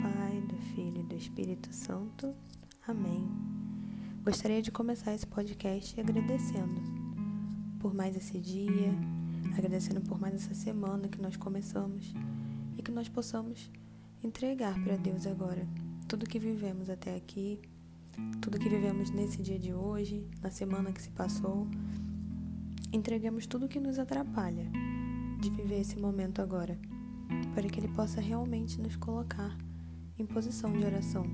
Pai, do Filho e do Espírito Santo. Amém. Gostaria de começar esse podcast agradecendo por mais esse dia, agradecendo por mais essa semana que nós começamos e que nós possamos entregar para Deus agora tudo que vivemos até aqui, tudo que vivemos nesse dia de hoje, na semana que se passou. Entreguemos tudo que nos atrapalha de viver esse momento agora, para que Ele possa realmente nos colocar em posição de oração,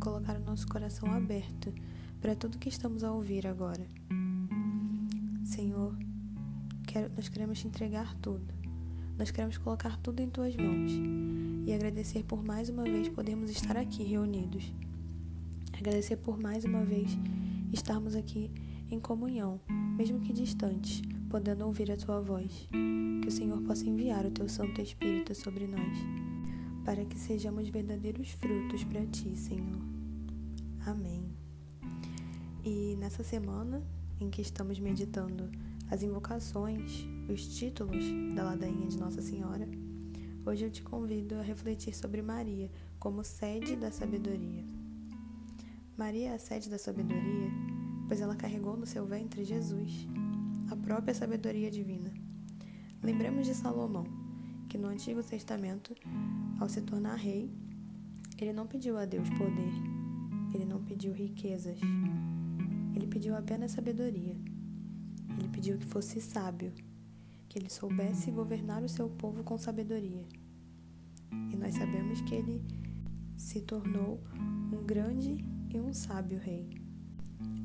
colocar o nosso coração aberto para tudo que estamos a ouvir agora. Senhor, quero, nós queremos te entregar tudo. Nós queremos colocar tudo em tuas mãos e agradecer por mais uma vez podermos estar aqui reunidos. Agradecer por mais uma vez estarmos aqui em comunhão, mesmo que distantes, podendo ouvir a tua voz. Que o Senhor possa enviar o teu Santo Espírito sobre nós, para que sejamos verdadeiros frutos para ti, Senhor. Amém. E nessa semana em que estamos meditando as invocações, os títulos da ladainha de Nossa Senhora, hoje eu te convido a refletir sobre Maria como sede da sabedoria. Maria é a sede da sabedoria, pois ela carregou no seu ventre Jesus, a própria sabedoria divina. Lembremos de Salomão, que no Antigo Testamento, ao se tornar rei, ele não pediu a Deus poder, ele não pediu riquezas, ele pediu apenas sabedoria. Ele pediu que fosse sábio, que ele soubesse governar o seu povo com sabedoria. E nós sabemos que ele se tornou um grande e um sábio rei.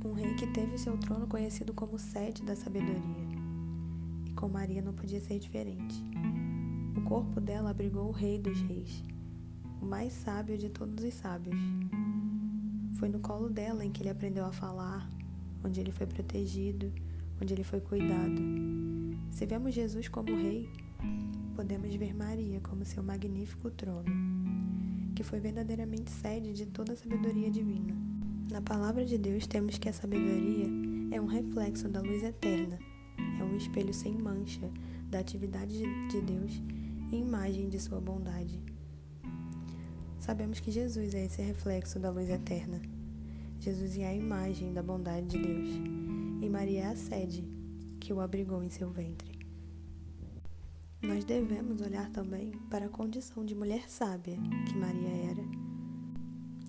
Um rei que teve seu trono conhecido como sede da sabedoria. E com Maria não podia ser diferente. O corpo dela abrigou o rei dos reis, o mais sábio de todos os sábios. Foi no colo dela em que ele aprendeu a falar, onde ele foi protegido, onde ele foi cuidado. Se vemos Jesus como rei, podemos ver Maria como seu magnífico trono, que foi verdadeiramente sede de toda a sabedoria divina. Na palavra de Deus temos que a sabedoria é um reflexo da luz eterna, é um espelho sem mancha da atividade de Deus imagem de sua bondade. Sabemos que Jesus é esse reflexo da luz eterna. Jesus é a imagem da bondade de Deus e Maria é a sede que o abrigou em seu ventre. Nós devemos olhar também para a condição de mulher sábia que Maria era.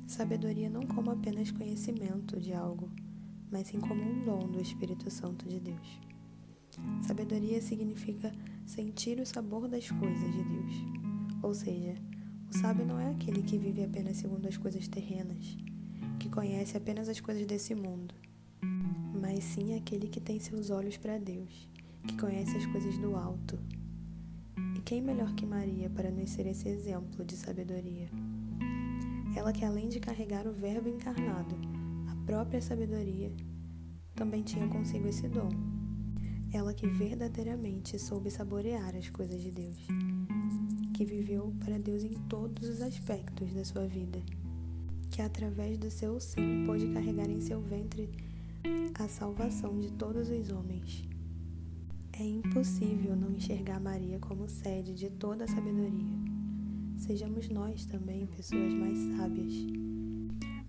Sabedoria não como apenas conhecimento de algo, mas sim como um dom do Espírito Santo de Deus. Sabedoria significa sentir o sabor das coisas de Deus. Ou seja, o sábio não é aquele que vive apenas segundo as coisas terrenas, que conhece apenas as coisas desse mundo, mas sim aquele que tem seus olhos para Deus, que conhece as coisas do alto. E quem melhor que Maria para nos ser esse exemplo de sabedoria? Ela que, além de carregar o Verbo encarnado, a própria sabedoria, também tinha consigo esse dom. Ela que verdadeiramente soube saborear as coisas de Deus, que viveu para Deus em todos os aspectos da sua vida, que através do seu sim pôde carregar em seu ventre a salvação de todos os homens. É impossível não enxergar Maria como sede de toda a sabedoria. Sejamos nós também pessoas mais sábias.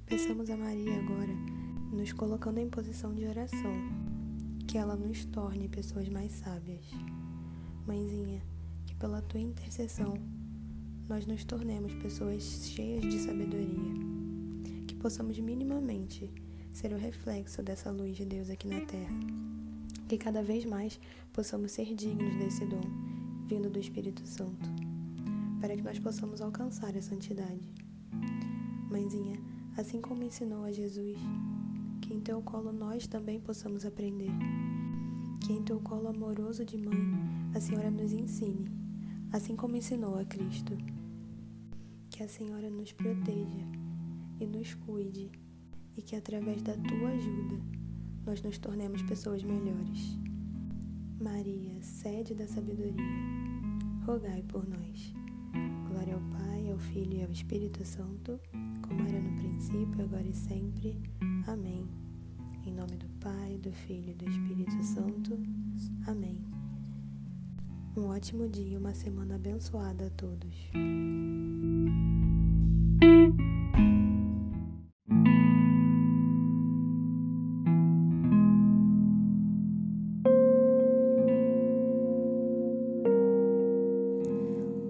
Peçamos a Maria agora, nos colocando em posição de oração, que ela nos torne pessoas mais sábias. Mãezinha, que pela tua intercessão nós nos tornemos pessoas cheias de sabedoria, que possamos minimamente ser o reflexo dessa luz de Deus aqui na terra. Que cada vez mais possamos ser dignos desse dom, vindo do Espírito Santo, para que nós possamos alcançar a santidade. Mãezinha, assim como ensinou a Jesus, que em teu colo nós também possamos aprender. Que em teu colo amoroso de mãe a Senhora nos ensine, assim como ensinou a Cristo. que a Senhora nos proteja e nos cuide e que através da tua ajuda nós nos tornemos pessoas melhores. Maria, sede da sabedoria, rogai por nós. Glória ao Pai, ao Filho e ao Espírito Santo, como era no princípio, agora e sempre. Amém. Em nome do Pai, do Filho e do Espírito Santo. Amém. Um ótimo dia uma semana abençoada a todos.